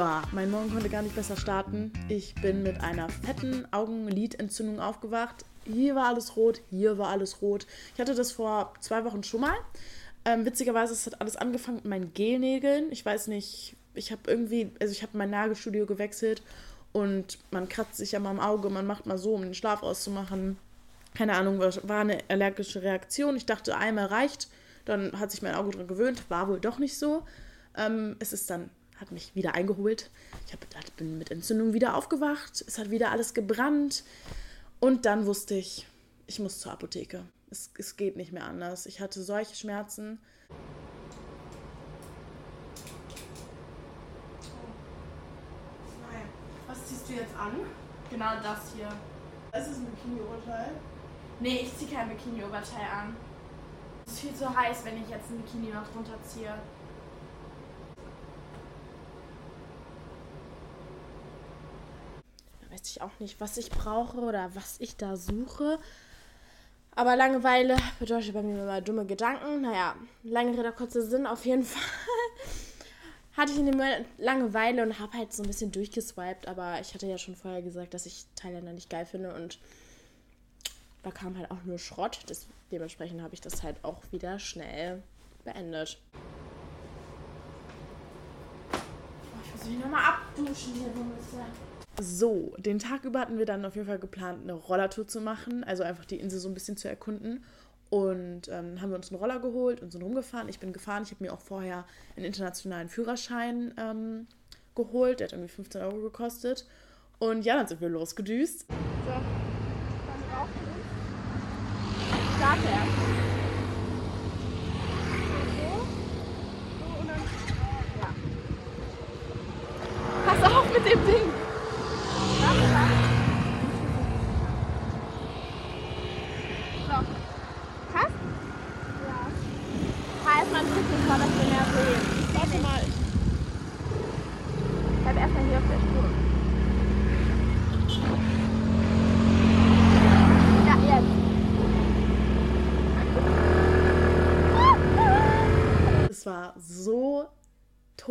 Ja, mein Morgen konnte gar nicht besser starten. Ich bin mit einer fetten Augenlidentzündung aufgewacht. Hier war alles rot, hier war alles rot. Ich hatte das vor zwei Wochen schon mal. Ähm, witzigerweise es hat alles angefangen mit meinen Gelnägeln. Ich weiß nicht, ich habe irgendwie, also ich habe mein Nagelstudio gewechselt und man kratzt sich ja mal im Auge, man macht mal so, um den Schlaf auszumachen. Keine Ahnung, war eine allergische Reaktion. Ich dachte, einmal reicht. Dann hat sich mein Auge dran gewöhnt. War wohl doch nicht so. Ähm, es ist dann, hat mich wieder eingeholt. Ich hab, bin mit Entzündung wieder aufgewacht. Es hat wieder alles gebrannt. Und dann wusste ich, ich muss zur Apotheke. Es, es geht nicht mehr anders. Ich hatte solche Schmerzen. Was ziehst du jetzt an? Genau das hier. Ist es ein Bikini-Oberteil? Nee, ich ziehe kein Bikini-Oberteil an. Es ist viel zu heiß, wenn ich jetzt ein Bikini noch drunter ziehe. Weiß ich auch nicht, was ich brauche oder was ich da suche. Aber Langeweile bedeutet bei mir immer dumme Gedanken. Naja, lange Rede, kurzer Sinn. Auf jeden Fall hatte ich in dem Moment Langeweile und habe halt so ein bisschen durchgeswiped. Aber ich hatte ja schon vorher gesagt, dass ich Thailänder nicht geil finde und da kam halt auch nur Schrott. Das, dementsprechend habe ich das halt auch wieder schnell beendet. Ich muss mich nochmal abduschen hier, Bummelste. So, den Tag über hatten wir dann auf jeden Fall geplant, eine Rollertour zu machen, also einfach die Insel so ein bisschen zu erkunden. Und ähm, haben wir uns einen Roller geholt und sind rumgefahren. Ich bin gefahren. Ich habe mir auch vorher einen internationalen Führerschein ähm, geholt. Der hat irgendwie 15 Euro gekostet. Und ja, dann sind wir losgedüst. So, dann rauchen wir. Starte erst. Pass auf mit dem Ding!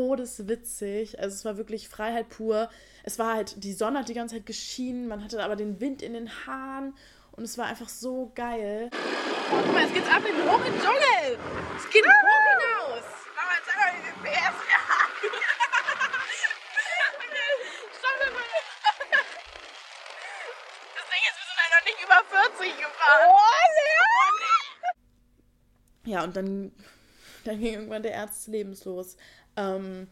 Todeswitzig. Also es war wirklich Freiheit pur. Es war halt, die Sonne hat die ganze Zeit geschienen, man hatte aber den Wind in den Haaren und es war einfach so geil. Guck mal, es geht ab in den hohen Dschungel. Es geht hoch hinaus. Aber jetzt einmal viel PS. Das Ding ist, wir sind halt noch nicht über 40 gefahren. Oh, ja, und dann, dann ging irgendwann der Ernst des Lebens los. Ähm,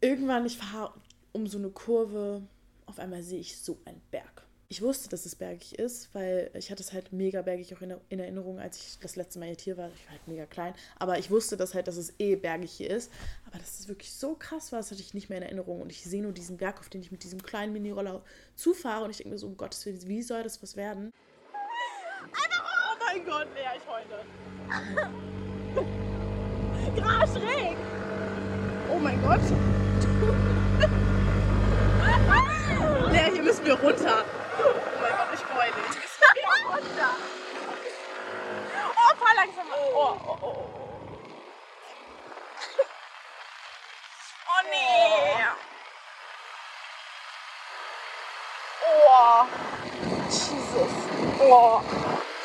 irgendwann, ich fahre um so eine Kurve, auf einmal sehe ich so einen Berg. Ich wusste, dass es bergig ist, weil ich hatte es halt mega bergig auch in, in Erinnerung, als ich das letzte Mal hier war. Ich war halt mega klein. Aber ich wusste das halt, dass es eh bergig hier ist. Aber dass es wirklich so krass war, das hatte ich nicht mehr in Erinnerung. Und ich sehe nur diesen Berg, auf den ich mit diesem kleinen Mini-Roller zufahre. Und ich denke mir so, um Gottes Willen, wie soll das was werden? Oh mein Gott, Lea, ich heule. Grad schräg. Oh mein Gott. Lea, hier müssen wir runter. Oh mein Gott, ich freue mich. Wir runter. Oh, fahr langsam. Oh, oh, oh. Oh nee. Oh. Jesus. Oh.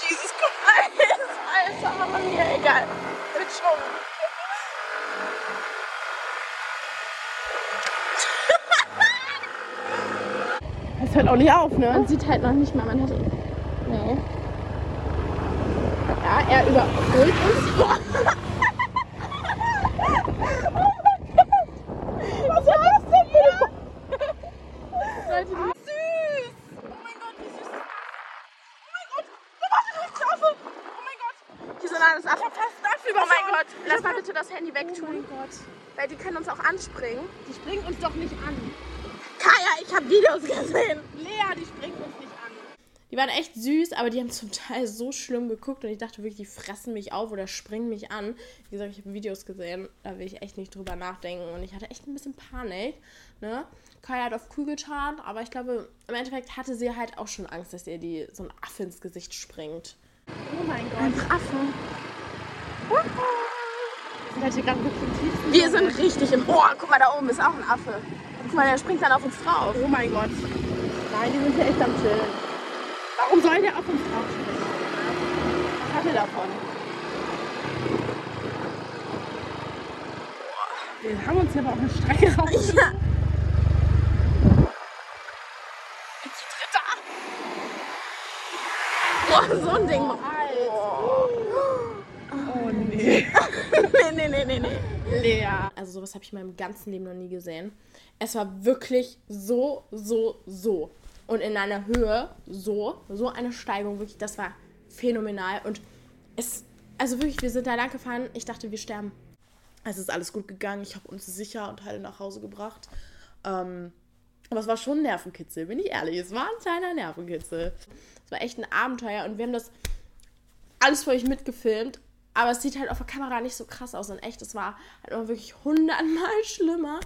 Jesus Christ. Alter, Mann, hier, egal. Wird schon. Das hört auch nicht auf, ne? Man sieht halt noch nicht mal, man hat. Nee. Ja, er überholt uns. Was war das denn hier? Leute, süß! Oh mein Gott, wie süß. Oh mein Gott! Oh, warte, du bist Affe! Oh mein Gott! Hier sind alles Affen fest dafür. Oh mein Gott! Lass mal bitte das Handy wegtun. Oh mein Gott. Weil die können uns auch anspringen. Die springen uns doch nicht an. Videos gesehen. Lea, die springt uns nicht an. Die waren echt süß, aber die haben zum Teil so schlimm geguckt und ich dachte wirklich, die fressen mich auf oder springen mich an. Wie gesagt, ich habe Videos gesehen, da will ich echt nicht drüber nachdenken und ich hatte echt ein bisschen Panik. Ne? Kaya hat auf cool getan, aber ich glaube, im Endeffekt hatte sie halt auch schon Angst, dass ihr die so ein Affe ins Gesicht springt. Oh mein Gott. Ein Affe. Wir sind richtig im. Oh, guck mal, da oben ist auch ein Affe. Guck mal, der springt dann auf uns drauf. Oh mein Gott. Nein, die sind hier echt am Chillen. Warum soll der auf uns drauf springen? Was hat er davon? Wir haben uns hier aber auch eine Strecke raus. Ja. Dritter. Boah, so ein Ding. Oh nee. Nee, nee, nee, nee. Lea. Also sowas habe ich in meinem ganzen Leben noch nie gesehen. Es war wirklich so, so, so. Und in einer Höhe so, so eine Steigung, wirklich, das war phänomenal. Und es, also wirklich, wir sind da lang gefahren, ich dachte, wir sterben. Es ist alles gut gegangen. Ich habe uns sicher und heile nach Hause gebracht. Ähm, aber es war schon ein Nervenkitzel, bin ich ehrlich. Es war ein kleiner Nervenkitzel. Es war echt ein Abenteuer und wir haben das alles für euch mitgefilmt. Aber es sieht halt auf der Kamera nicht so krass aus. Und echt, es war halt immer wirklich hundertmal schlimmer.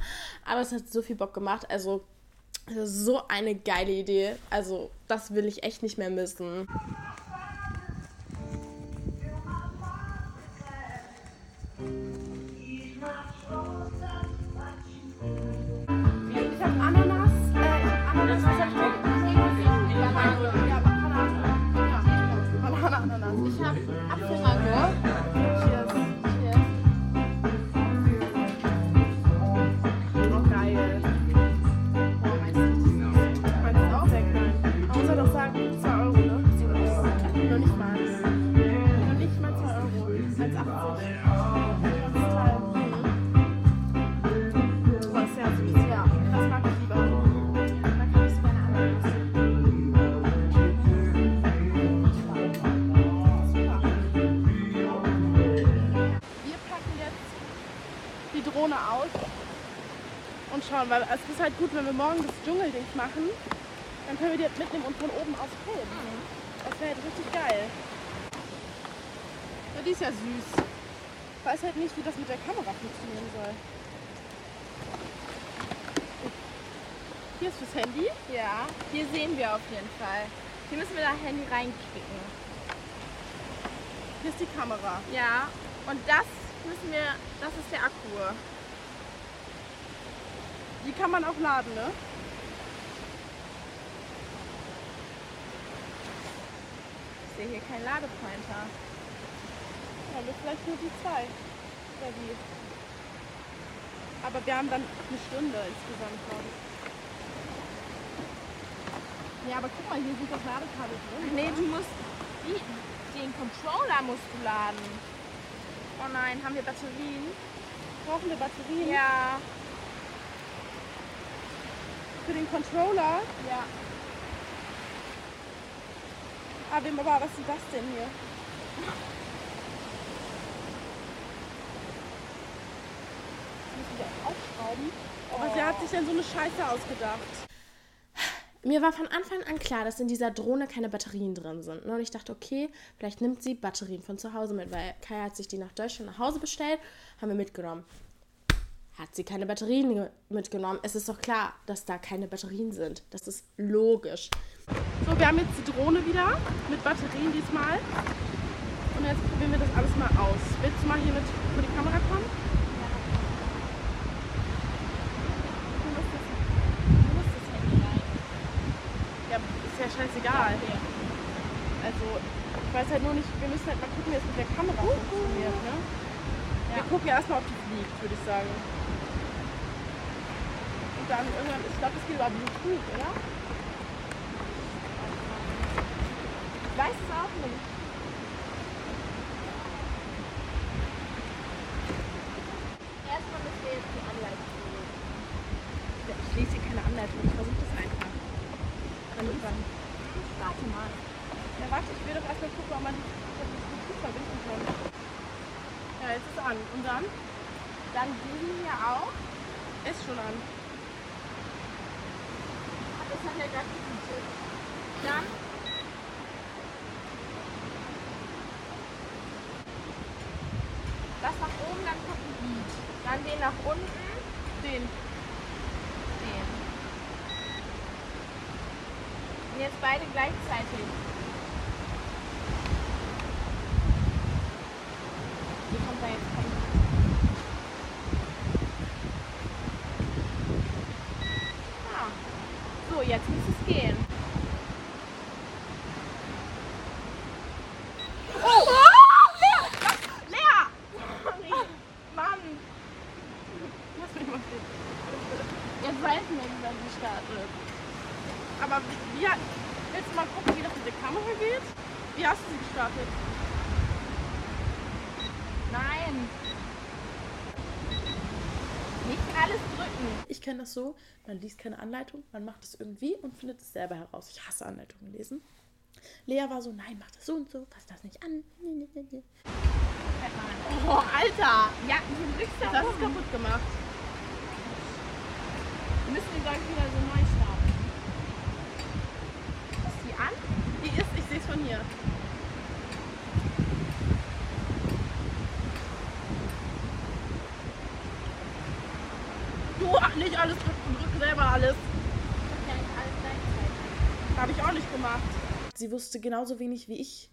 Aber es hat so viel Bock gemacht. Also, so eine geile Idee. Also, das will ich echt nicht mehr missen. Ich habe Drohne aus und schauen, weil es ist halt gut, wenn wir morgen das Dschungeldings machen, dann können wir die mitnehmen und von oben aus filmen. Das wäre halt richtig geil. Ja, die ist ja süß. Ich weiß halt nicht, wie das mit der Kamera funktionieren soll. Hier ist fürs Handy. Ja, hier sehen wir auf jeden Fall. Hier müssen wir das Handy reinklicken. Hier ist die Kamera. Ja, und das müssen wir, das ist der Akku. Die kann man auch laden, ne? Ich sehe hier keinen Ladepointer. Ja, wir vielleicht nur die zwei. Oder die. Aber wir haben dann eine Stunde insgesamt, glaube ich. Ja, aber guck mal, hier sind das Ladekabel drin. Nee, du musst, wie, den Controller musst du laden. Oh nein, haben wir Batterien? Brauchen wir Batterien Ja. Für den Controller? Ja. Ah, wem aber, was ist das denn hier? Müssen wir auch aufschrauben. Aber sie hat sich denn so eine Scheiße ausgedacht. Mir war von Anfang an klar, dass in dieser Drohne keine Batterien drin sind. Und ich dachte, okay, vielleicht nimmt sie Batterien von zu Hause mit, weil Kai hat sich die nach Deutschland nach Hause bestellt, haben wir mitgenommen. Hat sie keine Batterien ge- mitgenommen? Es ist doch klar, dass da keine Batterien sind. Das ist logisch. So, wir haben jetzt die Drohne wieder mit Batterien diesmal. Und jetzt probieren wir das alles mal aus. Willst du mal hier mit vor die Kamera kommen? Ja, ist ja scheißegal. Also, ich weiß halt nur nicht, wir müssen halt mal gucken, wie es mit der Kamera funktioniert. Ne? Wir gucken erstmal, ob die fliegt, würde ich sagen. Und dann irgendwann, ich glaube, es geht über Bluetooth, oder? Ich weiß es auch nicht. Ah, so, jetzt muss es gehen. Das so, man liest keine Anleitung, man macht es irgendwie und findet es selber heraus. Ich hasse Anleitungen lesen. Lea war so, nein, mach das so und so, fass das nicht an. Oh, Alter! Ja, Das ist rum. kaputt gemacht. Wir müssen die gleich wieder so neu starten. Ist die an? Die ist, ich sehe es von hier. Du, ach, nicht alles drücken, drück selber alles. Ja, nicht alles gleichzeitig. Habe ich auch nicht gemacht. Sie wusste genauso wenig wie ich,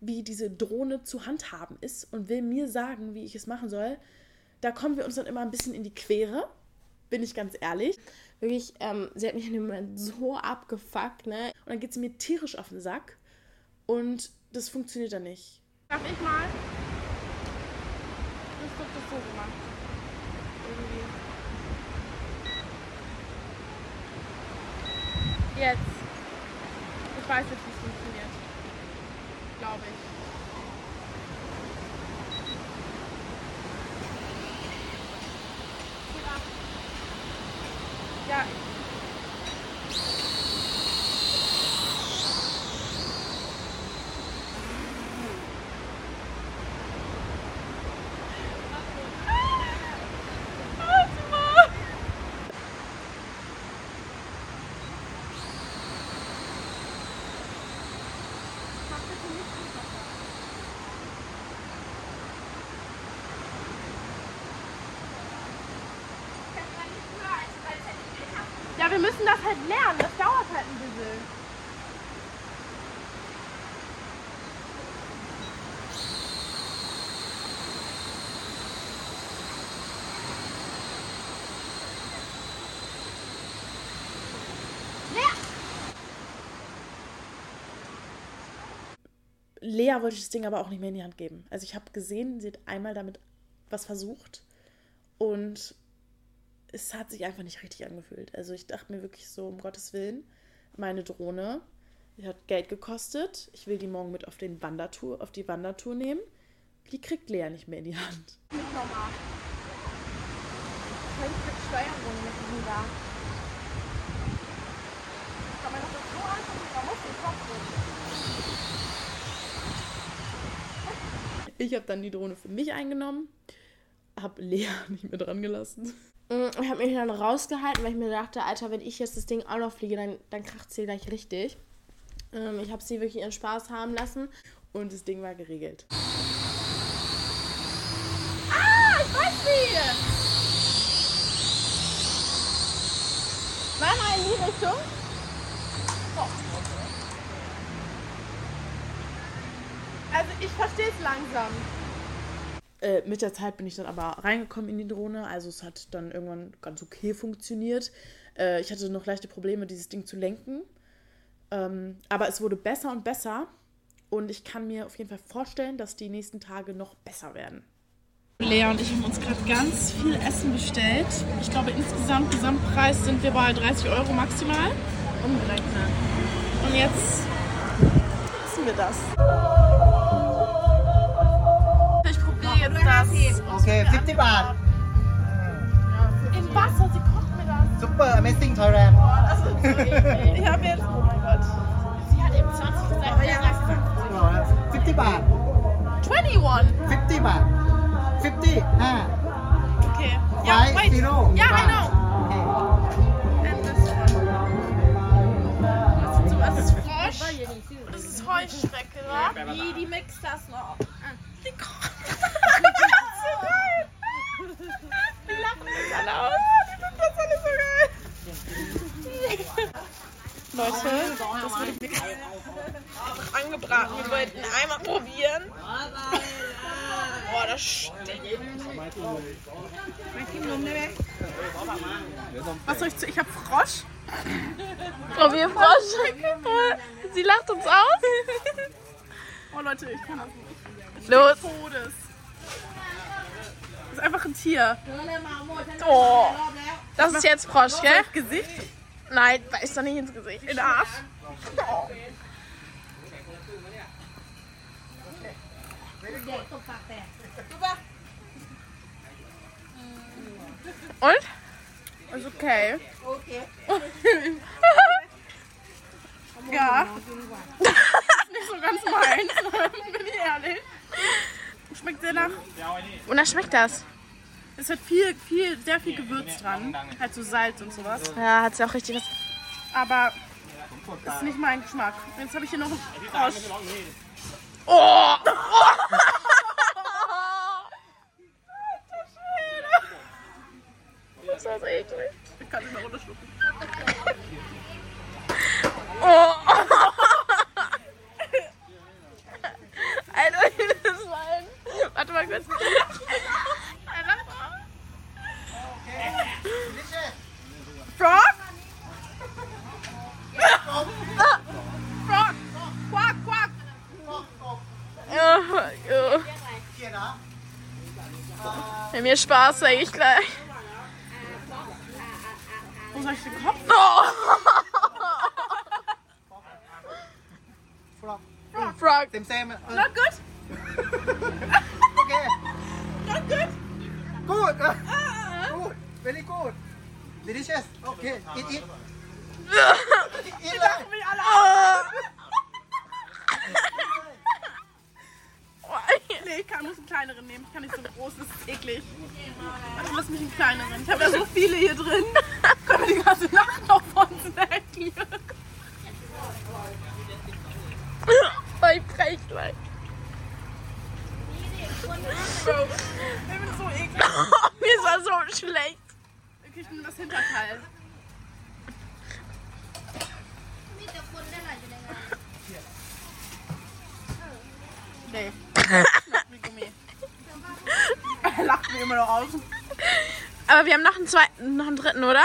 wie diese Drohne zu handhaben ist und will mir sagen, wie ich es machen soll. Da kommen wir uns dann immer ein bisschen in die Quere, bin ich ganz ehrlich. Wirklich, ähm, sie hat mich in dem Moment so abgefuckt, ne? Und dann geht sie mir tierisch auf den Sack und das funktioniert dann nicht. Darf ich mal? Ich hab das so gemacht. Irgendwie. Jetzt. Ich weiß jetzt, wie es funktioniert. Glaube ich. Ja. Warte mal. Ja, wir müssen das halt lernen. Das dauert halt ein bisschen. Lea wollte ich das Ding aber auch nicht mehr in die Hand geben. Also ich habe gesehen, sie hat einmal damit was versucht und es hat sich einfach nicht richtig angefühlt. Also ich dachte mir wirklich so, um Gottes Willen, meine Drohne, die hat Geld gekostet. Ich will die morgen mit auf, den Wandertour, auf die Wandertour nehmen. Die kriegt Lea nicht mehr in die Hand. Nicht normal. Steuerung mit da. Kann man das jetzt so angucken? Man muss den Kopf drücken. Ich habe dann die Drohne für mich eingenommen, habe Lea nicht mehr dran gelassen. Mm, Ich habe mich dann rausgehalten, weil ich mir dachte, Alter, wenn ich jetzt das Ding auch noch fliege, dann, dann kracht sie gleich richtig. Ähm, ich habe sie wirklich ihren Spaß haben lassen. Und das Ding war geregelt. Ah, ich weiß wie! Zweimal in die Richtung. Oh. Also ich verstehe es langsam. Äh, mit der Zeit bin ich dann aber reingekommen in die Drohne. Also es hat dann irgendwann ganz okay funktioniert. Äh, ich hatte noch leichte Probleme, dieses Ding zu lenken. Ähm, aber es wurde besser und besser. Und ich kann mir auf jeden Fall vorstellen, dass die nächsten Tage noch besser werden. Lea und ich haben uns gerade ganz viel Essen bestellt. Ich glaube, insgesamt, Gesamtpreis sind wir bei 30 Euro maximal. Umgerechnet. Und jetzt essen wir das. Probiere jetzt das. Okay, 50 baht. In Wasser, sie kocht mir das. Super Amazing Thailand. Das ist so eklig. Ich habe jetzt, oh mein Gott. Sie hat eben 20 gesagt, Aber ich ja. sag 50. 50 baht. 21. 50 baht. 50. Ah. Okay. Ja, Five wait. zero. Ja, I baht. know. Okay. And this one. Das ist, so, das ist Frosch. Das ist Heuschrecke, wa? Wie, die mixt das noch. Die kocht. das ist so geil. Die lachen mich alle aus. Die finden das alle so geil. Leute, das würde ich mir angebraten. Wir wollten einmal probieren. Boah, das stinkt. Was soll ich zu? Ich hab Frosch. Wir Frosch. Sie lacht uns aus. Oh Leute, ich kann das nicht. Los. Todes. Das ist einfach ein Tier. Oh. Das ist jetzt Frosch, gell? Gesicht Nein, beiß doch nicht ins Gesicht. in den Arsch. Und? Ist okay. ja. ist nicht so ganz meins, bin ich ehrlich. Schmeckt sehr nach. Wonach schmeckt das? Es hat viel, viel, sehr viel Gewürz dran. Halt so Salz und sowas. Ja, hat sie auch richtig was. Aber ist nicht mein Geschmack. Jetzt habe ich hier noch einen Frosch. Oh! Das war so eklig. Ich kann nicht mehr runterschlucken. Oh! Alter, das ist ein. Warte mal kurz. Alter. Frog? Frog! Quack, quack! Ja, ja. Mir Spaß, sag ich gleich. Wo soll ich den Kopf? Oh! Frog. Frog. Same, same. Uh, Not good? okay. Not good? Good. Uh, good. Very good. Delicious. Okay. Eat, eat. Eat like. Mich alle Nee, ich kann, muss einen kleineren nehmen. Ich kann nicht so einen großen, das ist eklig. Also lass mich einen kleineren. Ich habe ja so viele hier drin. Können wir die ganze Nacht noch von snacken. Oh, ich brech gleich. Bro, ich bin so eklig. Mir ist das so schlecht. Ich nehme das Hinterteil. Nee. Schmeckt wie Gummi. Er lacht mir immer noch aus. Aber wir haben noch einen zweiten, noch einen dritten, oder?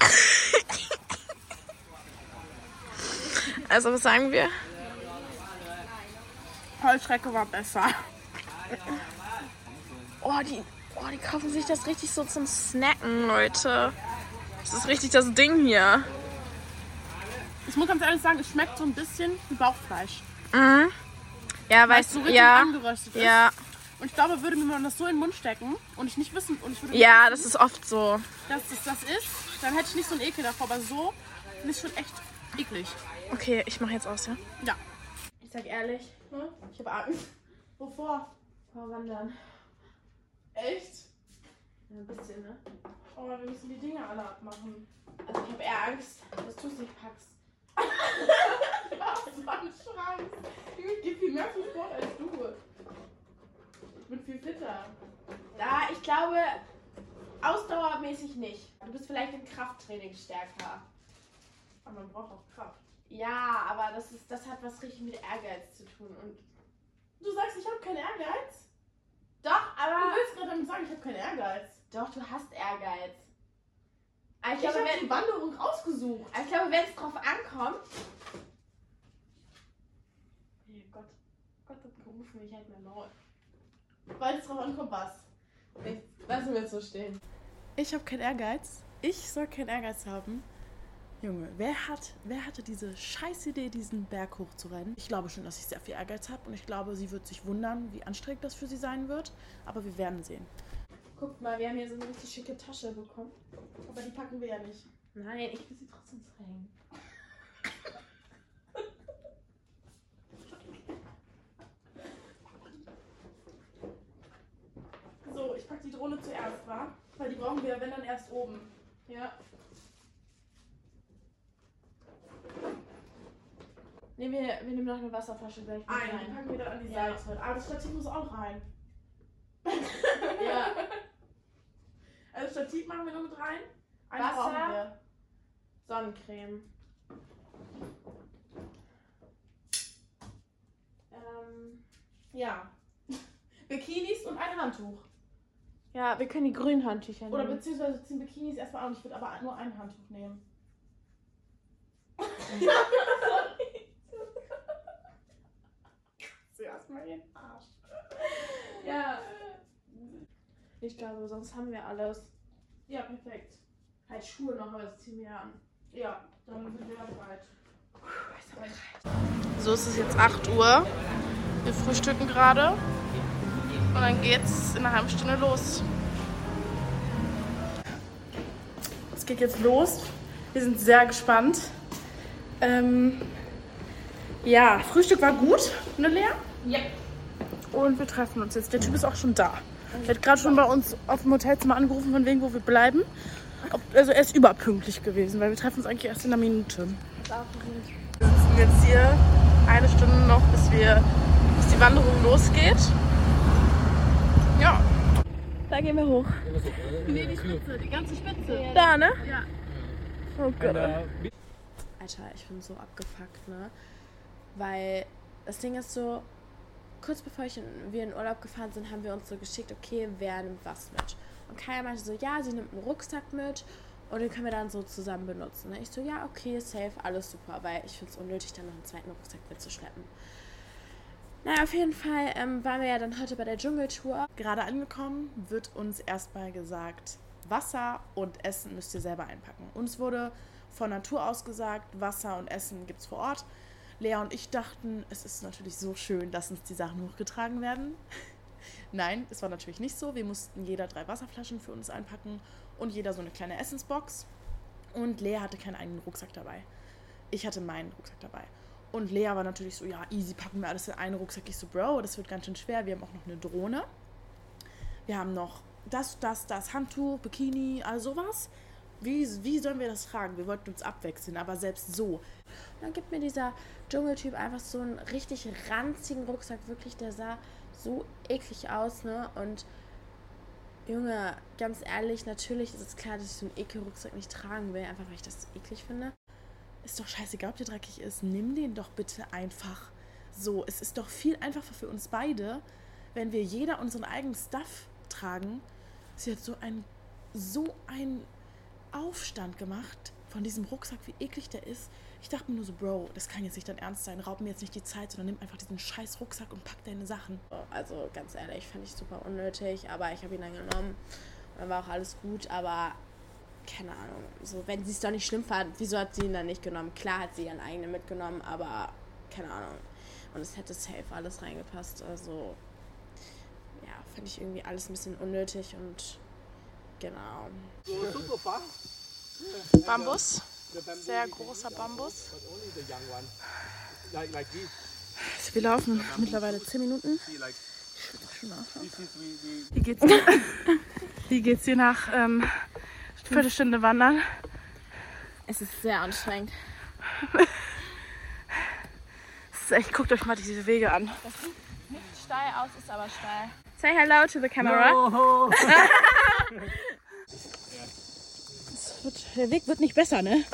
Also was sagen wir? Heuschrecke war besser. Oh, die, oh, die kaufen sich das richtig so zum Snacken, Leute. Das ist richtig das Ding hier. Ich muss ganz ehrlich sagen, es schmeckt so ein bisschen wie Bauchfleisch. Mhm. Ja, Weil es weißt so du, richtig ja. angeröstet ist. Ja, Und ich glaube, würde mir man das so in den Mund stecken und ich nicht wissen und ich würde ja, das ist oft so. dass das das ist, dann hätte ich nicht so einen Ekel davor. Aber so ich schon echt eklig. Okay, ich mache jetzt aus, ja? Ja. Ich sag ehrlich, ne? ich habe Angst. Wovor? Vor Wandern. Echt? Ja, ein bisschen, ne? Oh, wir müssen die Dinge alle abmachen. Also ich habe eher Angst, dass du es nicht packst. Das war ein Schrank. Ich gebe viel mehr für Sport als du. Ich bin viel fitter. Da, ich glaube, ausdauermäßig nicht. Du bist vielleicht im Krafttraining stärker. Aber man braucht auch Kraft. Ja, aber das, ist, das hat was richtig mit Ehrgeiz zu tun. Und Du sagst, ich habe keinen Ehrgeiz? doch, Du aber. willst gerade damit sagen, ich habe keinen Ehrgeiz. Doch, du hast Ehrgeiz. Aber ich Ich habe die Wanderung ausgesucht. aber ich glaube, wenn es drauf ankommt. Hey Gott. Gott hat gerufen, ich halt mein Maul. Weil es drauf ankommt, was? Lassen wir es so stehen. Ich habe keinen Ehrgeiz. Ich soll keinen Ehrgeiz haben. Junge, wer hat, wer hatte diese scheiß Idee, diesen Berg hochzurennen? Ich glaube schon, dass ich sehr viel Ehrgeiz habe und ich glaube, sie wird sich wundern, wie anstrengend das für sie sein wird. Aber wir werden sehen. Guckt mal, wir haben hier so eine richtig schicke Tasche bekommen. Aber die packen wir ja nicht. Nein, ich will sie trotzdem tragen. So, ich pack die Drohne zuerst, wa? Weil die brauchen wir, wenn dann erst oben. Ja. Nee, wir, wir nehmen noch eine Wasserflasche gleich Eine, die packen wir dann an die Ja. Seite. Aber das Stativ muss auch rein. Ja. Also Stativ machen wir nur mit rein. Eins Wasser. Sonnencreme. Ähm, ja, Bikinis und ein Handtuch. Ja, wir können die grünen Handtücher Oder nehmen. beziehungsweise ziehen Bikinis erstmal nicht, ich würde aber nur ein Handtuch nehmen. Zieh erstmal den Arsch. Ja. Ich glaube, sonst haben wir alles. Ja, perfekt. Halt Schuhe noch, aber das ziehen wir ja an. Ja, dann sind wir bereit. So, es ist jetzt 8 Uhr. Wir frühstücken gerade. Und dann geht's in einer halben Stunde los. Es geht jetzt los. Wir sind sehr gespannt. Ähm, ja, Frühstück war gut, ne Lea? Ja. Und wir treffen uns jetzt. Der Typ ist auch schon da. Er hat gerade schon bei uns auf dem Hotelzimmer angerufen, von wegen, wo wir bleiben. Also er ist überpünktlich gewesen, weil wir treffen uns eigentlich erst in einer Minute. Wir sitzen jetzt hier eine Stunde noch, bis wir bis die Wanderung losgeht. Ja. Da gehen wir hoch. Nee, die Spitze, die ganze Spitze. Da, ne? Ja. Oh Gott. Alter, ich bin so abgefuckt, ne? Weil das Ding ist so, kurz bevor ich in, wir in Urlaub gefahren sind, haben wir uns so geschickt, okay, wer nimmt was mit? Und Kaya meinte so, ja, sie nimmt einen Rucksack mit und den können wir dann so zusammen benutzen. Ne? Ich so, ja, okay, safe, alles super, weil ich finde es unnötig, dann noch einen zweiten Rucksack mitzuschleppen. Naja, auf jeden Fall ähm, waren wir ja dann heute bei der Dschungeltour. Gerade angekommen wird uns erstmal gesagt, Wasser und Essen müsst ihr selber einpacken. Uns wurde von Natur aus gesagt, Wasser und Essen gibt es vor Ort. Lea und ich dachten, es ist natürlich so schön, dass uns die Sachen hochgetragen werden. Nein, es war natürlich nicht so. Wir mussten jeder drei Wasserflaschen für uns einpacken und jeder so eine kleine Essensbox. Und Lea hatte keinen eigenen Rucksack dabei. Ich hatte meinen Rucksack dabei. Und Lea war natürlich so, ja, easy, packen wir alles in einen Rucksack. Ich so, Bro, das wird ganz schön schwer. Wir haben auch noch eine Drohne. Wir haben noch das, das, das, Handtuch, Bikini, all sowas. Wie, wie sollen wir das tragen? Wir wollten uns abwechseln, aber selbst so. Und dann gibt mir dieser Dschungeltyp einfach so einen richtig ranzigen Rucksack. Wirklich, der sah so eklig aus, ne? Und Junge, ganz ehrlich, natürlich ist es klar, dass ich so einen Ekelrucksack nicht tragen will, einfach weil ich das eklig finde. Ist doch scheißegal, ob der dreckig ist. Nimm den doch bitte einfach. So, es ist doch viel einfacher für uns beide, wenn wir jeder unseren eigenen Stuff tragen. Sie hat so ein, so ein Aufstand gemacht von diesem Rucksack, wie eklig der ist. Ich dachte mir nur so, Bro, das kann jetzt nicht dein Ernst sein. Raub mir jetzt nicht die Zeit, sondern nimm einfach diesen scheiß Rucksack und pack deine Sachen. Also ganz ehrlich, fand ich super unnötig, aber ich habe ihn dann genommen. Dann war auch alles gut, aber keine Ahnung. So, wenn sie es doch nicht schlimm fand, wieso hat sie ihn dann nicht genommen? Klar hat sie ihren eigenen mitgenommen, aber keine Ahnung. Und es hätte safe alles reingepasst. Also ja, fand ich irgendwie alles ein bisschen unnötig und genau. Bambus. Sehr großer Bambus. Wir laufen mittlerweile 10 Minuten. Wie geht's dir? Wie geht's dir nach ähm, Viertelstunde Wandern? Es ist sehr anstrengend. Das ist echt, guckt euch mal diese Wege an. Steil aus ist aber steil. Say hello to the camera. Oh, Es wird, der Weg wird nicht besser, ne?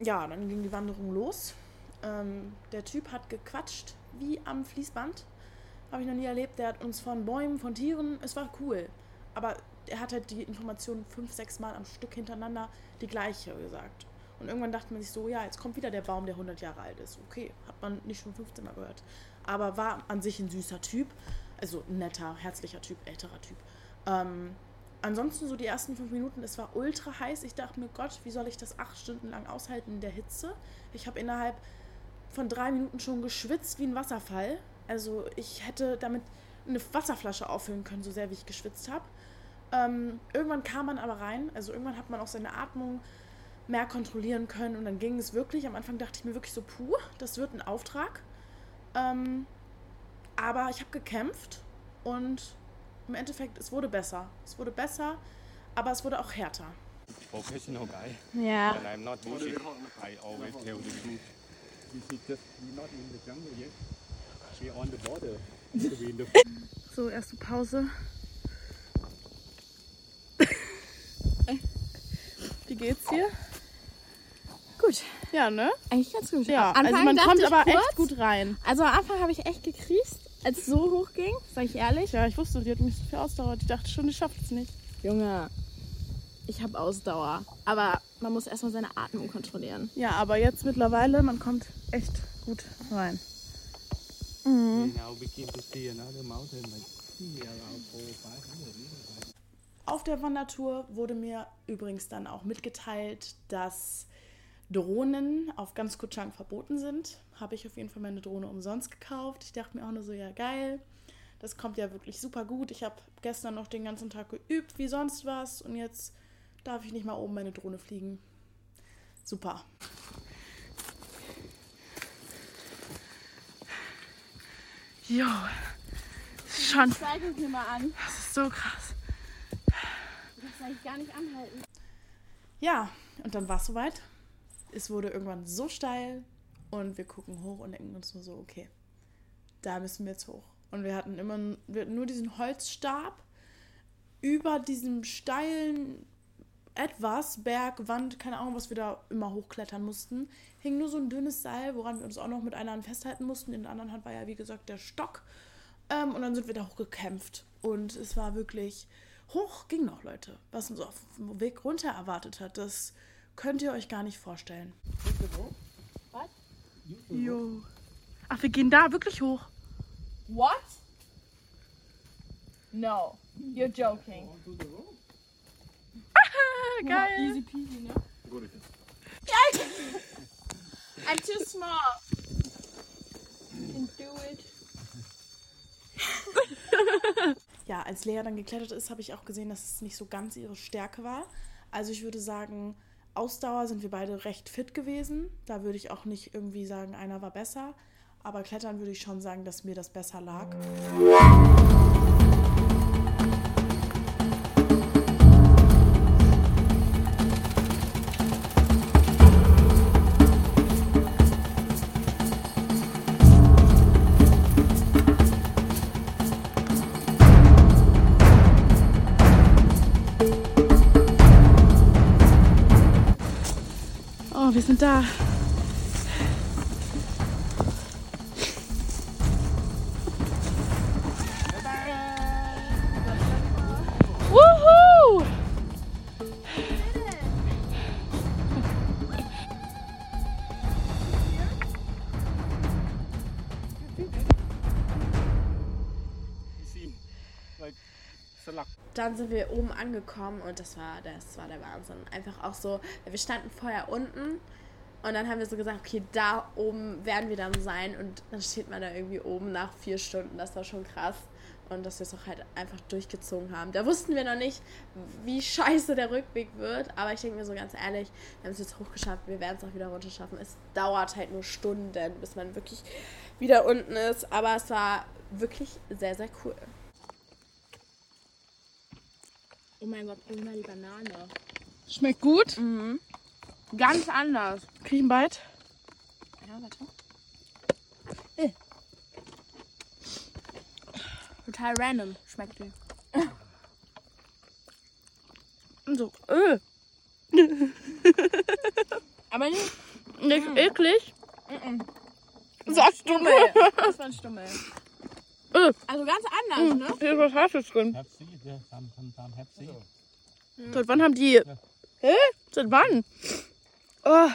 Ja, dann ging die Wanderung los. Ähm, der Typ hat gequatscht wie am Fließband. Habe ich noch nie erlebt. Der hat uns von Bäumen, von Tieren, es war cool. Aber er hat halt die Informationen fünf, sechs Mal am Stück hintereinander die gleiche gesagt. Und irgendwann dachte man sich so, ja, jetzt kommt wieder der Baum, der 100 Jahre alt ist. Okay, hat man nicht schon 15 Mal gehört. Aber war an sich ein süßer Typ. Also netter, herzlicher Typ, älterer Typ. Ähm, ansonsten so die ersten fünf Minuten, es war ultra heiß. Ich dachte mir, Gott, wie soll ich das acht Stunden lang aushalten in der Hitze? Ich habe innerhalb von drei Minuten schon geschwitzt wie ein Wasserfall. Also ich hätte damit eine Wasserflasche auffüllen können, so sehr wie ich geschwitzt habe. Ähm, irgendwann kam man aber rein, also irgendwann hat man auch seine Atmung mehr kontrollieren können und dann ging es wirklich. Am Anfang dachte ich mir wirklich so, puh, das wird ein Auftrag. Ähm, aber ich habe gekämpft und im Endeffekt, es wurde besser. Es wurde besser, aber es wurde auch härter. Professional guy, Ja. and I'm not bullshit. I always tell the truth. We see just we're not in the jungle yet. We're on the border So, erste Pause. Wie geht's dir? Gut, Ja, ne? eigentlich ganz gut. Ja, Am also Anfang man dachte kommt aber kurz, echt gut rein. Also am Anfang habe ich echt gekriest, als es so hoch ging, sag ich ehrlich. Ja, ich wusste, die hat nicht so viel Ausdauer. Ich dachte schon, die schafft es nicht. Junge, ich habe Ausdauer. Aber man muss erstmal seine Atmung kontrollieren. Ja, aber jetzt mittlerweile, man kommt echt gut rein. We now begin to see another mountain like here around four or five hundred meters. Auf der Wandertour wurde mir übrigens dann auch mitgeteilt, dass Drohnen auf ganz Kutschang verboten sind. Habe ich auf jeden Fall meine Drohne umsonst gekauft. Ich dachte mir auch nur so, ja geil, das kommt ja wirklich super gut. Ich habe gestern noch den ganzen Tag geübt, wie sonst was. Und jetzt darf ich nicht mal oben meine Drohne fliegen. Super. Jo, schon Zeig es mir mal an. so krass. Das soll ich gar nicht anhalten. Ja, und dann war es soweit. Es wurde irgendwann so steil und wir gucken hoch und denken uns nur so, okay, da müssen wir jetzt hoch. Und wir hatten immer wir hatten nur diesen Holzstab über diesem steilen etwas, Berg, Wand, keine Ahnung, was wir da immer hochklettern mussten, hing nur so ein dünnes Seil, woran wir uns auch noch mit einer Hand festhalten mussten. In der anderen Hand war ja, wie gesagt, der Stock. Ähm, und dann sind wir da hochgekämpft. Und es war wirklich, hoch ging noch, Leute. Was uns auf dem Weg runter erwartet hat, das könnt ihr euch gar nicht vorstellen. Jo. Ach, wir gehen da wirklich hoch. What? No, you're joking. Geil. Easy peasy, ne? I'm too small. Can do it. Ja, als Lea dann geklettert ist, habe ich auch gesehen, dass es nicht so ganz ihre Stärke war. Also ich würde sagen, Ausdauer sind wir beide recht fit gewesen. Da würde ich auch nicht irgendwie sagen, einer war besser. Aber Klettern würde ich schon sagen, dass mir das besser lag. Sind da. Dann sind wir oben angekommen und das war, das war der Wahnsinn. Einfach auch so, wir standen vorher unten und dann haben wir so gesagt, okay, da oben werden wir dann sein und dann steht man da irgendwie oben nach vier Stunden. Das war schon krass. Und dass wir es auch halt einfach durchgezogen haben. Da wussten wir noch nicht, wie scheiße der Rückweg wird. Aber ich denke mir so ganz ehrlich, wir haben es jetzt hochgeschafft, wir werden es auch wieder runter schaffen. Es dauert halt nur Stunden, bis man wirklich wieder unten ist. Aber es war wirklich sehr, sehr cool. Oh mein Gott, probier mal die Banane. Schmeckt gut. Ganz anders. Krieg ich einen Bite? Ja, warte. Total random schmeckt die. So, äh, Aber nicht nicht eklig. Sagst du Stummel. Das war ein Stummel. Äh. Also ganz anders, ne? Hier ist was Hartes drin. Seed. Seit wann haben die. Hä? Seit wann? Oh.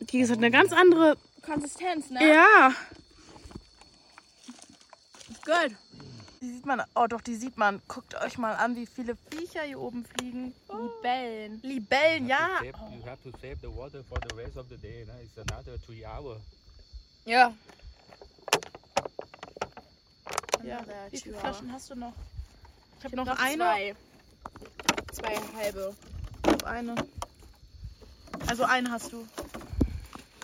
Die ist halt eine ganz andere. Konsistenz, ne? Ja. Good. Die sieht man. Oh, doch, die sieht man. Guckt euch mal an, wie viele Viecher hier oben fliegen. Libellen. Libellen, ja. You, save, you have to save the water for the rest of the day. No? It's another three hours. Ja. Ja. Wie viele Flaschen hast du noch? Ich habe Ich hab noch, eine. Zwei. Zwei halbe. Ich hab eine. Also eine hast du.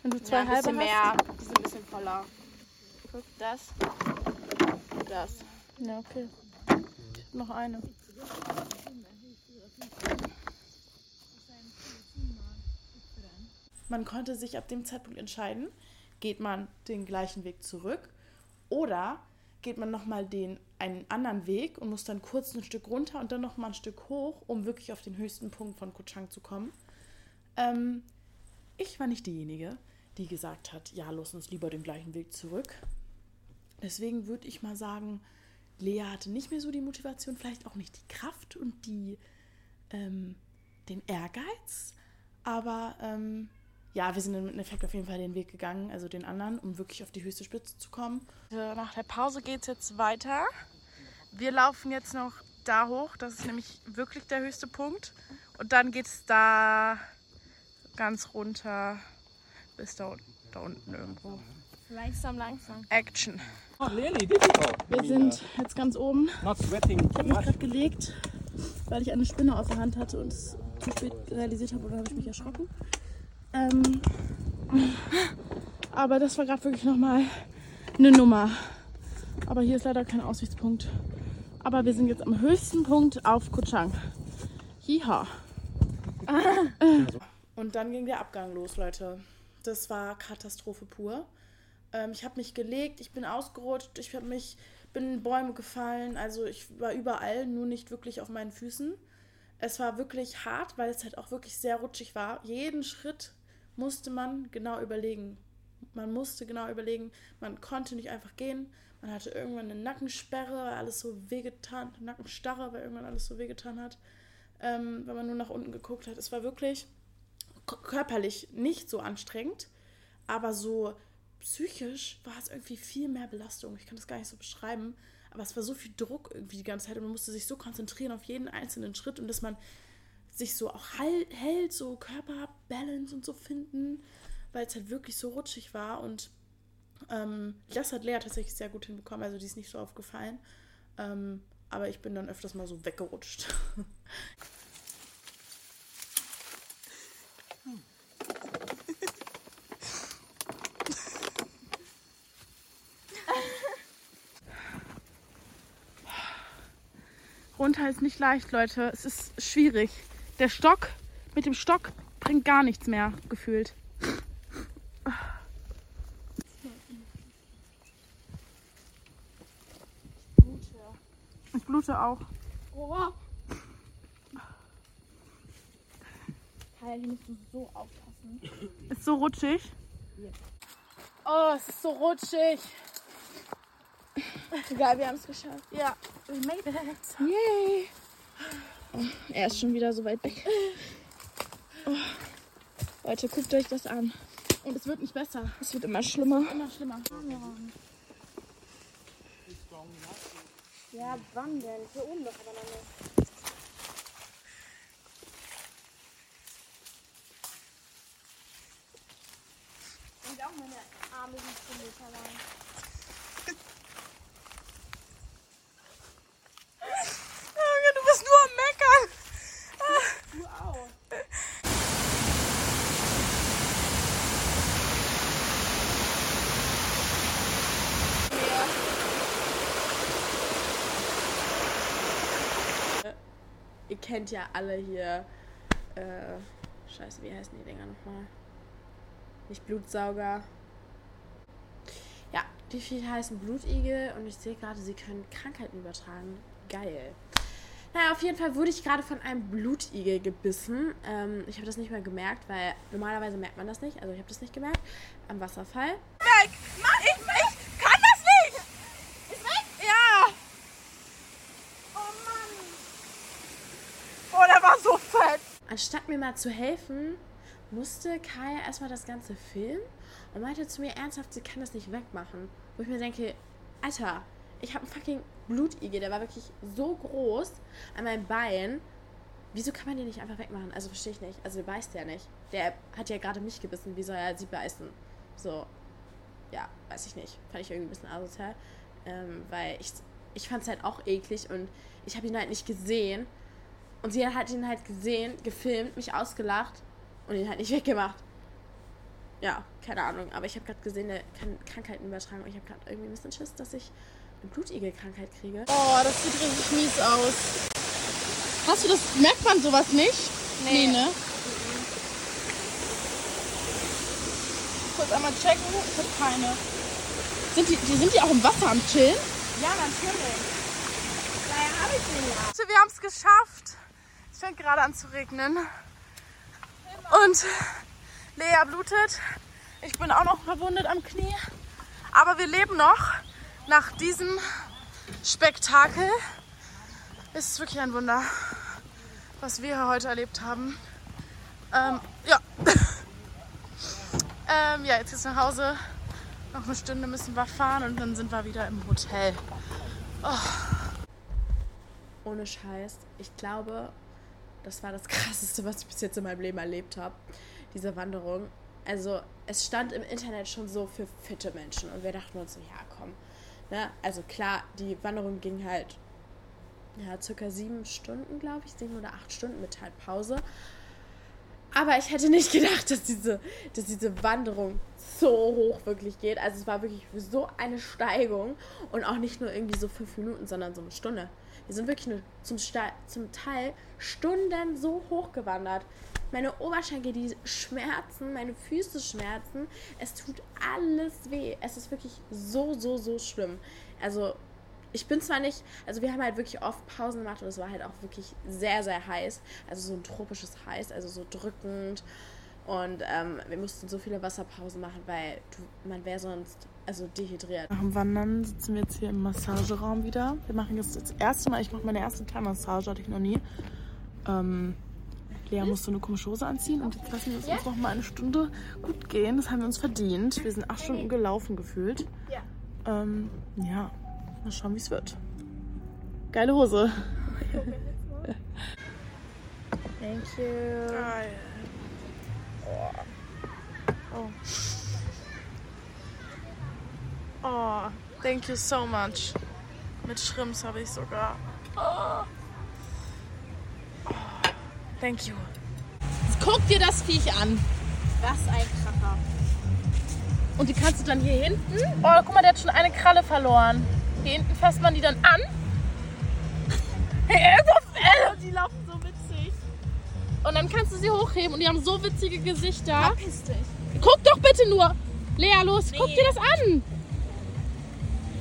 Wenn du zwei ja, ein halbe bisschen hast. mehr. Die sind ein bisschen voller. Guck, das. Das. Ja, okay. Ich hab noch eine. Man konnte sich ab dem Zeitpunkt entscheiden, geht man den gleichen Weg zurück oder geht man nochmal den einen anderen Weg und muss dann kurz ein Stück runter und dann nochmal ein Stück hoch, um wirklich auf den höchsten Punkt von Koh Chang zu kommen. Ähm, ich war nicht diejenige, die gesagt hat, ja, lass uns lieber den gleichen Weg zurück. Deswegen würde ich mal sagen, Lea hatte nicht mehr so die Motivation, vielleicht auch nicht die Kraft und die, ähm, den Ehrgeiz. Aber ähm, ja, wir sind im Endeffekt auf jeden Fall den Weg gegangen, also den anderen, um wirklich auf die höchste Spitze zu kommen. Nach der Pause geht es jetzt weiter. Wir laufen jetzt noch da hoch. Das ist nämlich wirklich der höchste Punkt. Und dann geht es da ganz runter bis da, unten- da unten irgendwo. Langsam, langsam. Action. Difficult. Wir sind jetzt ganz oben. Not sweating Ich habe mich gerade gelegt, weil ich eine Spinne auf der Hand hatte und es zu spät realisiert habe oder habe ich mich erschrocken. Ähm, aber das war gerade wirklich nochmal eine Nummer. Aber hier ist leider kein Aussichtspunkt. Aber wir sind jetzt am höchsten Punkt auf Koh Chang. Hiha. Und dann ging der Abgang los, Leute. Das war Katastrophe pur. Ähm, ich habe mich gelegt, ich bin ausgerutscht, ich habe mich, bin in Bäume gefallen. Also ich war überall, nur nicht wirklich auf meinen Füßen. Es war wirklich hart, weil es halt auch wirklich sehr rutschig war. Jeden Schritt musste man genau überlegen. Man musste genau überlegen, man konnte nicht einfach gehen. Man hatte irgendwann eine Nackensperre, weil alles so wehgetan, Nackenstarre, weil irgendwann alles so wehgetan hat, ähm, weil man nur nach unten geguckt hat. Es war wirklich körperlich nicht so anstrengend, aber so psychisch war es irgendwie viel mehr Belastung. Ich kann das gar nicht so beschreiben, aber es war so viel Druck irgendwie die ganze Zeit und man musste sich so konzentrieren auf jeden einzelnen Schritt und dass man sich so auch hal- hält, so Körperbalance und so finden, weil es halt wirklich so rutschig war und ähm, das hat Lea tatsächlich sehr gut hinbekommen, also die ist nicht so aufgefallen, ähm, aber ich bin dann öfters mal so weggerutscht. Runter ist nicht leicht, Leute. Es ist schwierig. Der Stock mit dem Stock bringt gar nichts mehr, gefühlt. Ich blute auch. Oh. Kyle, hier musst du so aufpassen. Ist so rutschig. Oh, es ist so rutschig. Egal, wir haben es geschafft. Ja. We made it. Yay. Oh, er ist schon wieder so weit weg. Oh. Leute, guckt euch das an. Und es wird nicht besser. Es wird immer schlimmer. Immer schlimmer. Ja, wann denn? Hier oben doch aber noch nicht. Und auch meine Arme sind 10 Meter lang. du bist nur am Meckern. Du auch. Ihr kennt ja alle hier. Äh, scheiße, wie heißen die Dinger nochmal? Nicht Blutsauger. Ja, die Viecher heißen Blutigel und ich sehe gerade, sie können Krankheiten übertragen. Geil. Naja, auf jeden Fall wurde ich gerade von einem Blutigel gebissen. Ähm, ich habe das nicht mal gemerkt, weil normalerweise merkt man das nicht. Also ich habe das nicht gemerkt. Am Wasserfall. Weg. Mann, ich, ich kann das nicht. Ist weg? Ja. Oh Mann. Oh, der war so fett. Anstatt mir mal zu helfen, musste Kaya erstmal das Ganze filmen und meinte zu mir ernsthaft, sie kann das nicht wegmachen. Wo ich mir denke, Alter, ich habe einen fucking Blutigel, der war wirklich so groß an meinem Bein. Wieso kann man den nicht einfach wegmachen? Also verstehe ich nicht. Also der beißt ja nicht. Der hat ja gerade mich gebissen. Wie soll er sie beißen? So, ja, weiß ich nicht. Fand ich irgendwie ein bisschen asozial. Ähm, weil ich, ich fand es halt auch eklig und ich habe ihn halt nicht gesehen. Und sie hat ihn halt gesehen, gefilmt, mich ausgelacht und ihn halt nicht weggemacht. Ja, keine Ahnung. Aber ich habe gerade gesehen, der kann Krankheiten übertragen und ich habe gerade irgendwie ein bisschen Schiss, dass ich eine Blutigel-Krankheit kriege. Oh, das sieht richtig mies aus. Hast du das, merkt man sowas nicht? Nee, ne? Kurz einmal checken, ich hab keine. Sind die, die, sind die auch im Wasser am Chillen? Ja, natürlich. Daher habe ich den ja. Leute, wir haben es geschafft. Es fängt gerade an zu regnen. Und Lea blutet. Ich bin auch noch verwundet am Knie. Aber wir leben noch. Nach diesem Spektakel ist es wirklich ein Wunder, was wir hier heute erlebt haben. Ähm, ja. ähm, ja, jetzt geht's nach Hause. Noch eine Stunde müssen wir fahren und dann sind wir wieder im Hotel. Ohne Scheiß. Ich glaube, das war das Krasseste, was ich bis jetzt in meinem Leben erlebt habe. Diese Wanderung. Also, es stand im Internet schon so für fitte Menschen. Und wir dachten uns so, ja, komm. Ne? Also klar, die Wanderung ging halt ja, circa sieben Stunden, glaube ich, sieben oder acht Stunden mit halt Pause. Aber ich hätte nicht gedacht, dass diese, dass diese Wanderung so hoch wirklich geht. Also es war wirklich so eine Steigung und auch nicht nur irgendwie so fünf Minuten, sondern so eine Stunde. Wir sind wirklich nur zum, zum Teil Stunden so hoch gewandert. Meine Oberschenkel, die schmerzen, meine Füße schmerzen. Es tut alles weh. Es ist wirklich so, so, so schlimm. Also ich bin zwar nicht, also wir haben halt wirklich oft Pausen gemacht und es war halt auch wirklich sehr, sehr heiß. Also so ein tropisches Heiß, also so drückend. Und ähm, wir mussten so viele Wasserpausen machen, weil du, man wäre sonst also dehydriert. Nach dem Wandern sitzen wir jetzt hier im Massageraum wieder. Wir machen jetzt das erste Mal, ich mache meine erste Thai-Massage, hatte ich noch nie. Ähm, Lea musste eine komische Hose anziehen und jetzt lassen wir es uns noch mal eine Stunde gut gehen. Das haben wir uns verdient. Wir sind acht Stunden gelaufen gefühlt. Ja. Ähm, ja, mal schauen, wie es wird. Geile Hose. Thank you. Geil. Oh. Oh, thank you so much. Mit Shrimps habe ich sogar. Oh. Oh, Thank you. Guck dir das Viech an. Was ein Kracher. Und die kannst du dann hier hinten. Oh, guck mal, der hat schon eine Kralle verloren. Hier hinten fasst man die dann an. Hey, die laufen so witzig. Und dann kannst du sie hochheben und die haben so witzige Gesichter. Verpiss dich. Guck doch bitte nur. Lea, los, guck dir das an.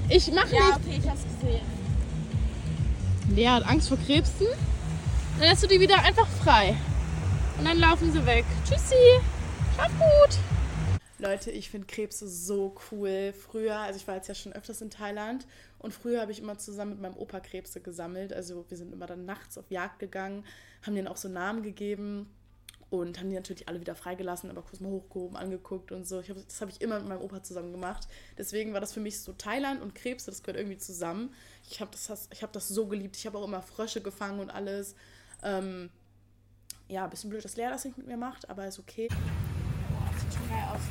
Ich mach Ja, nicht. okay, ich hab's gesehen. Lea hat Angst vor Krebsen. Dann lässt du die wieder einfach frei. Und dann laufen sie weg. Tschüssi. Schlaf gut. Leute, ich finde Krebse so cool. Früher, also ich war jetzt ja schon öfters in Thailand und früher habe ich immer zusammen mit meinem Opa Krebse gesammelt. Also wir sind immer dann nachts auf Jagd gegangen, haben denen auch so Namen gegeben und haben die natürlich alle wieder freigelassen, aber kurz mal hochgehoben, angeguckt und so. Ich hab, das habe ich immer mit meinem Opa zusammen gemacht. Deswegen war das für mich so Thailand und Krebse, das gehört irgendwie zusammen. Ich habe das, ich hab das so geliebt. Ich habe auch immer Frösche gefangen und alles. Ähm, ja, ein bisschen blöd, dass Lea das nicht mit mir macht, aber ist okay. Sieht schon geil aus.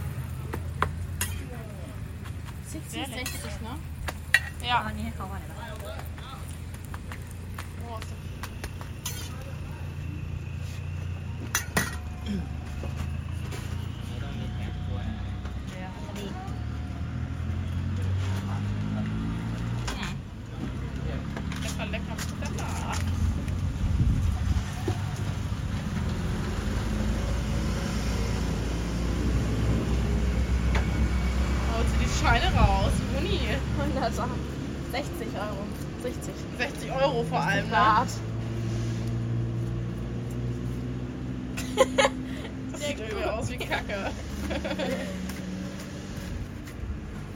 60, 60, ne? Ja. Yeah. aus wie Kacke.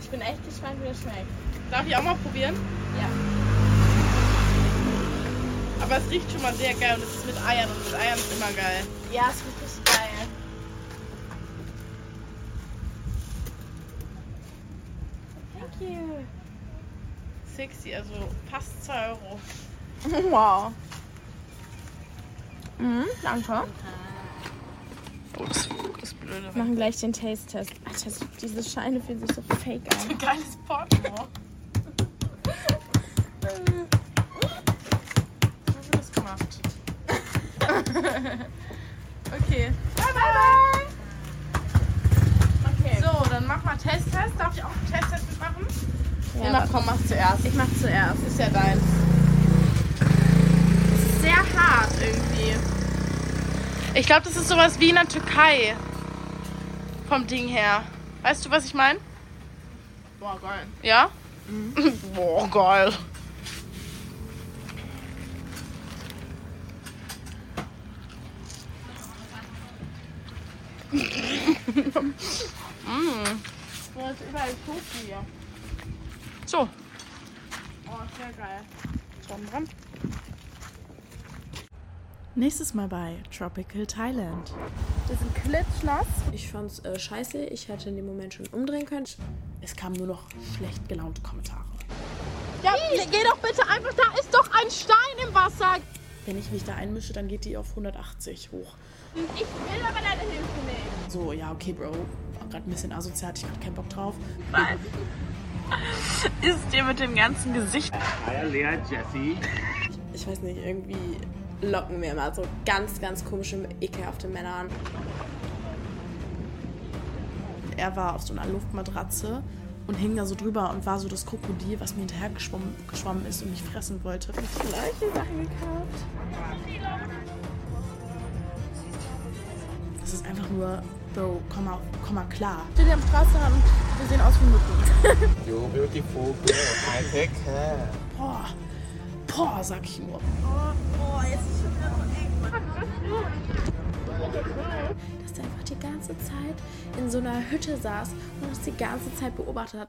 Ich bin echt gespannt, wie das schmeckt. Darf ich auch mal probieren? Ja. Aber es riecht schon mal sehr geil und es ist mit Eiern und mit Eiern ist immer geil. Ja, es riecht richtig geil. Thank you. 60, also fast 2 Euro. Wow. Mhm, danke. Oh, das, das Blöde. Wir machen gleich den Taste-Test. Alter, diese Scheine fühlen sich so fake an. Geiles Portemonnaie. Wie das gemacht? okay. Bye bye. Okay. So, dann mach mal Testtest. Darf ich auch einen Testtest mitmachen? Ja, mach, komm, mach zuerst. ich mach zuerst. Ist ja deins. Ist sehr hart irgendwie. Ich glaube, das ist sowas wie in der Türkei. Vom Ding her. Weißt du, was ich meine? Boah, geil. Ja? Boah, geil. Da ist überall Tofu hier. So, Oh, sehr geil. Daumen dran. Nächstes Mal bei Tropical Thailand. Wir sind klitschnass. Ich fand's äh, scheiße. Ich hätte in dem Moment schon umdrehen können. Es kamen nur noch schlecht gelaunte Kommentare. Ja, geh doch bitte einfach, da ist doch ein Stein im Wasser. Wenn ich mich da einmische, dann geht die auf 180 hoch. Ich will aber deine Hilfe nicht. So, ja, okay, Bro. War gerade ein bisschen asozial, ich gerade keinen Bock drauf. Ist dir mit dem ganzen Gesicht. Hi, Lea, Jessie. Ich weiß nicht, irgendwie locken mir immer so ganz, ganz komische, ekelhafte Männer an. Er war auf so einer Luftmatratze und hing da so drüber und war so das Krokodil, was mir hinterher geschwommen, geschwommen ist und mich fressen wollte. Solche Sachen gekauft. Das ist einfach nur, Bro, komm mal, komm mal klar. Steht hier am Straßenrand und wir sehen aus wie Mücken. You beautiful girl. I take care. Boah, boah, sag ich nur. Dass der einfach die ganze Zeit in so einer Hütte saß und uns die ganze Zeit beobachtet hat.